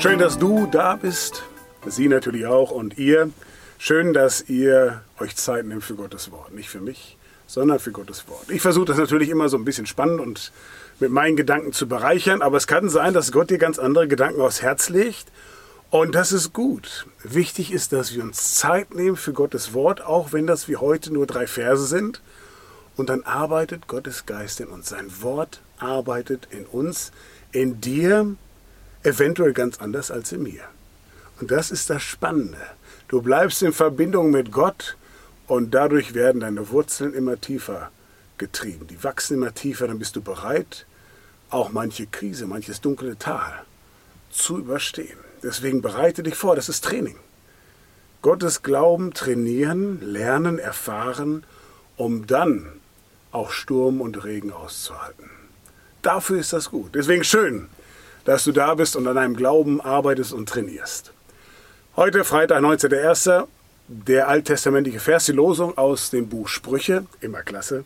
Schön, dass du da bist. Sie natürlich auch und ihr. Schön, dass ihr euch Zeit nehmt für Gottes Wort. Nicht für mich, sondern für Gottes Wort. Ich versuche das natürlich immer so ein bisschen spannend und mit meinen Gedanken zu bereichern, aber es kann sein, dass Gott dir ganz andere Gedanken aufs Herz legt. Und das ist gut. Wichtig ist, dass wir uns Zeit nehmen für Gottes Wort, auch wenn das wie heute nur drei Verse sind. Und dann arbeitet Gottes Geist in uns. Sein Wort arbeitet in uns, in dir, eventuell ganz anders als in mir. Und das ist das Spannende. Du bleibst in Verbindung mit Gott und dadurch werden deine Wurzeln immer tiefer getrieben. Die wachsen immer tiefer, dann bist du bereit, auch manche Krise, manches dunkle Tal zu überstehen. Deswegen bereite dich vor, das ist Training. Gottes Glauben trainieren, lernen, erfahren, um dann auch Sturm und Regen auszuhalten. Dafür ist das gut. Deswegen schön, dass du da bist und an deinem Glauben arbeitest und trainierst. Heute, Freitag, 19.01., der alttestamentliche Vers, die Losung aus dem Buch Sprüche, immer klasse,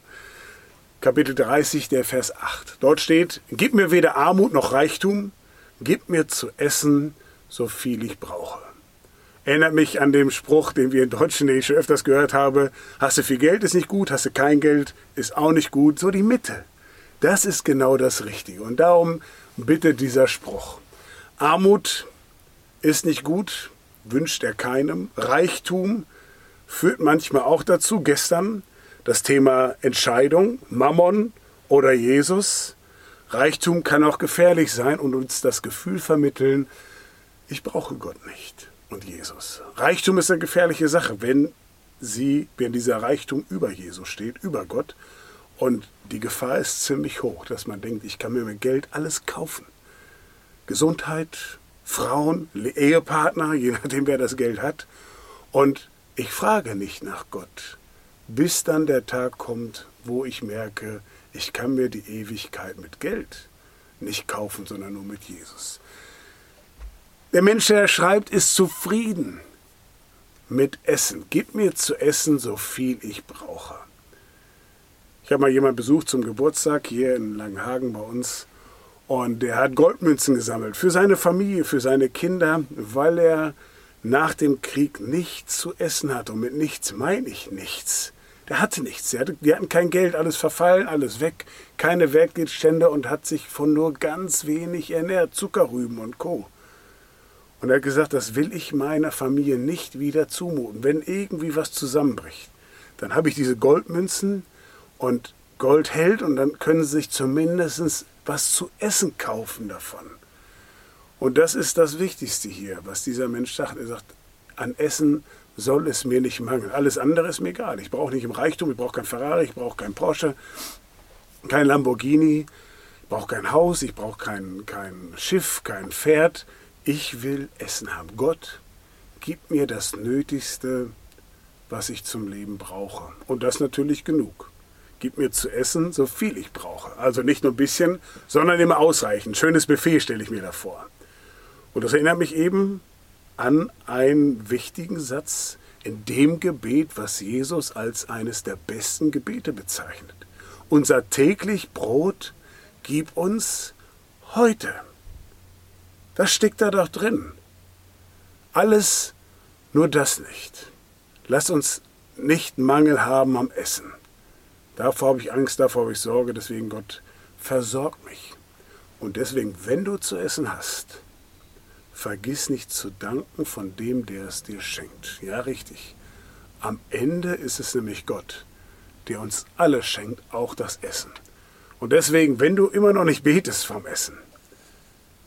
Kapitel 30, der Vers 8. Dort steht, Gib mir weder Armut noch Reichtum, gib mir zu essen, so viel ich brauche. Erinnert mich an den Spruch, den wir in Deutschen, den ich schon öfters gehört habe, hast du viel Geld, ist nicht gut, hast du kein Geld, ist auch nicht gut, so die Mitte. Das ist genau das Richtige. Und darum bitte dieser Spruch. Armut ist nicht gut, wünscht er keinem. Reichtum führt manchmal auch dazu. Gestern das Thema Entscheidung, Mammon oder Jesus. Reichtum kann auch gefährlich sein und uns das Gefühl vermitteln, ich brauche Gott nicht und Jesus. Reichtum ist eine gefährliche Sache, wenn sie, wenn dieser Reichtum über Jesus steht, über Gott und die Gefahr ist ziemlich hoch, dass man denkt, ich kann mir mit Geld alles kaufen. Gesundheit, Frauen, Ehepartner, je nachdem wer das Geld hat. Und ich frage nicht nach Gott, bis dann der Tag kommt, wo ich merke, ich kann mir die Ewigkeit mit Geld nicht kaufen, sondern nur mit Jesus. Der Mensch, der schreibt, ist zufrieden mit Essen. Gib mir zu essen, so viel ich brauche. Ich habe mal jemanden besucht zum Geburtstag hier in Langenhagen bei uns und der hat Goldmünzen gesammelt für seine Familie, für seine Kinder, weil er nach dem Krieg nichts zu essen hatte. Und mit nichts meine ich nichts. Der hatte nichts. Hatte, die hatten kein Geld, alles verfallen, alles weg, keine Wertgegenstände und hat sich von nur ganz wenig ernährt, Zuckerrüben und Co. Und er hat gesagt, das will ich meiner Familie nicht wieder zumuten. Wenn irgendwie was zusammenbricht, dann habe ich diese Goldmünzen, und Gold hält und dann können sie sich zumindest was zu essen kaufen davon. Und das ist das Wichtigste hier, was dieser Mensch sagt. Er sagt, an Essen soll es mir nicht mangeln. Alles andere ist mir egal. Ich brauche nicht im Reichtum, ich brauche kein Ferrari, ich brauche kein Porsche, kein Lamborghini, ich brauche kein Haus, ich brauche kein, kein Schiff, kein Pferd. Ich will Essen haben. Gott, gib mir das Nötigste, was ich zum Leben brauche. Und das natürlich genug gib mir zu essen, so viel ich brauche. Also nicht nur ein bisschen, sondern immer ausreichend. Schönes Buffet stelle ich mir da vor. Und das erinnert mich eben an einen wichtigen Satz in dem Gebet, was Jesus als eines der besten Gebete bezeichnet. Unser täglich Brot gib uns heute. Das steckt da doch drin. Alles, nur das nicht. Lass uns nicht Mangel haben am Essen. Davor habe ich Angst, davor habe ich Sorge, deswegen Gott, versorg mich. Und deswegen, wenn du zu essen hast, vergiss nicht zu danken von dem, der es dir schenkt. Ja, richtig. Am Ende ist es nämlich Gott, der uns alle schenkt, auch das Essen. Und deswegen, wenn du immer noch nicht betest vom Essen,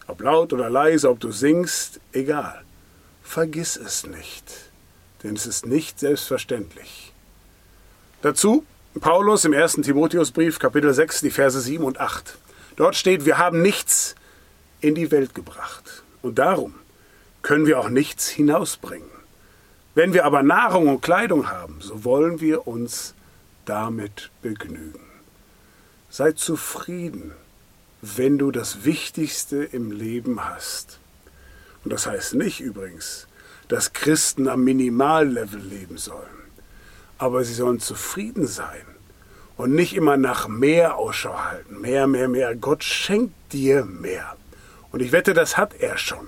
ob laut oder leise, ob du singst, egal, vergiss es nicht, denn es ist nicht selbstverständlich. Dazu Paulus im ersten Timotheusbrief, Kapitel 6, die Verse 7 und 8. Dort steht, wir haben nichts in die Welt gebracht. Und darum können wir auch nichts hinausbringen. Wenn wir aber Nahrung und Kleidung haben, so wollen wir uns damit begnügen. Sei zufrieden, wenn du das Wichtigste im Leben hast. Und das heißt nicht übrigens, dass Christen am Minimallevel leben sollen aber sie sollen zufrieden sein und nicht immer nach mehr Ausschau halten. Mehr, mehr, mehr. Gott schenkt dir mehr. Und ich wette, das hat er schon.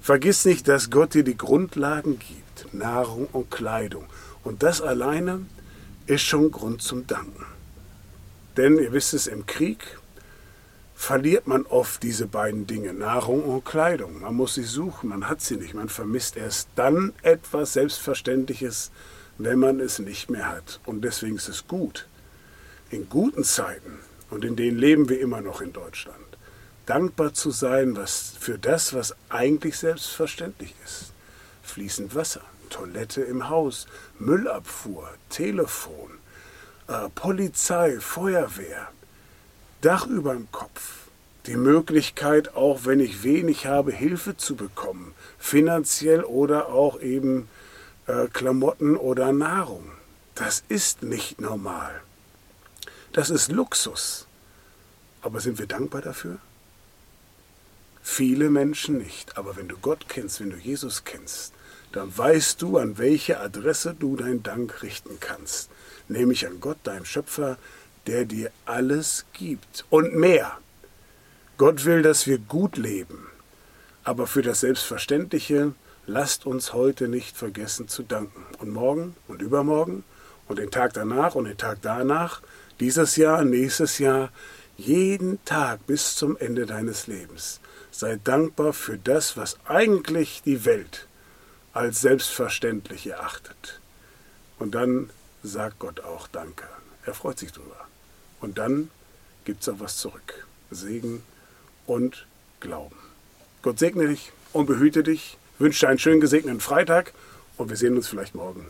Vergiss nicht, dass Gott dir die Grundlagen gibt, Nahrung und Kleidung. Und das alleine ist schon Grund zum Danken. Denn ihr wisst es, im Krieg verliert man oft diese beiden Dinge, Nahrung und Kleidung. Man muss sie suchen, man hat sie nicht. Man vermisst erst dann etwas Selbstverständliches, wenn man es nicht mehr hat. Und deswegen ist es gut, in guten Zeiten, und in denen leben wir immer noch in Deutschland, dankbar zu sein was, für das, was eigentlich selbstverständlich ist. Fließend Wasser, Toilette im Haus, Müllabfuhr, Telefon, äh, Polizei, Feuerwehr, Dach über dem Kopf, die Möglichkeit, auch wenn ich wenig habe, Hilfe zu bekommen, finanziell oder auch eben äh, Klamotten oder Nahrung. Das ist nicht normal. Das ist Luxus. Aber sind wir dankbar dafür? Viele Menschen nicht. Aber wenn du Gott kennst, wenn du Jesus kennst, dann weißt du, an welche Adresse du deinen Dank richten kannst. Nämlich an Gott, deinem Schöpfer, der dir alles gibt und mehr. Gott will, dass wir gut leben. Aber für das Selbstverständliche lasst uns heute nicht vergessen zu danken. Und morgen und übermorgen und den Tag danach und den Tag danach, dieses Jahr, nächstes Jahr, jeden Tag bis zum Ende deines Lebens. Sei dankbar für das, was eigentlich die Welt als selbstverständlich erachtet. Und dann sagt Gott auch Danke. Er freut sich drüber. Und dann gibt es auch was zurück. Segen und Glauben. Gott segne dich und behüte dich. Wünsche einen schönen gesegneten Freitag und wir sehen uns vielleicht morgen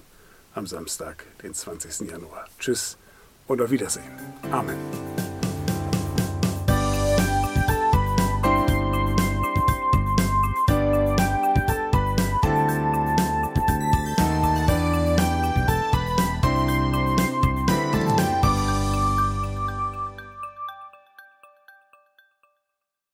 am Samstag, den 20. Januar. Tschüss und auf Wiedersehen. Amen.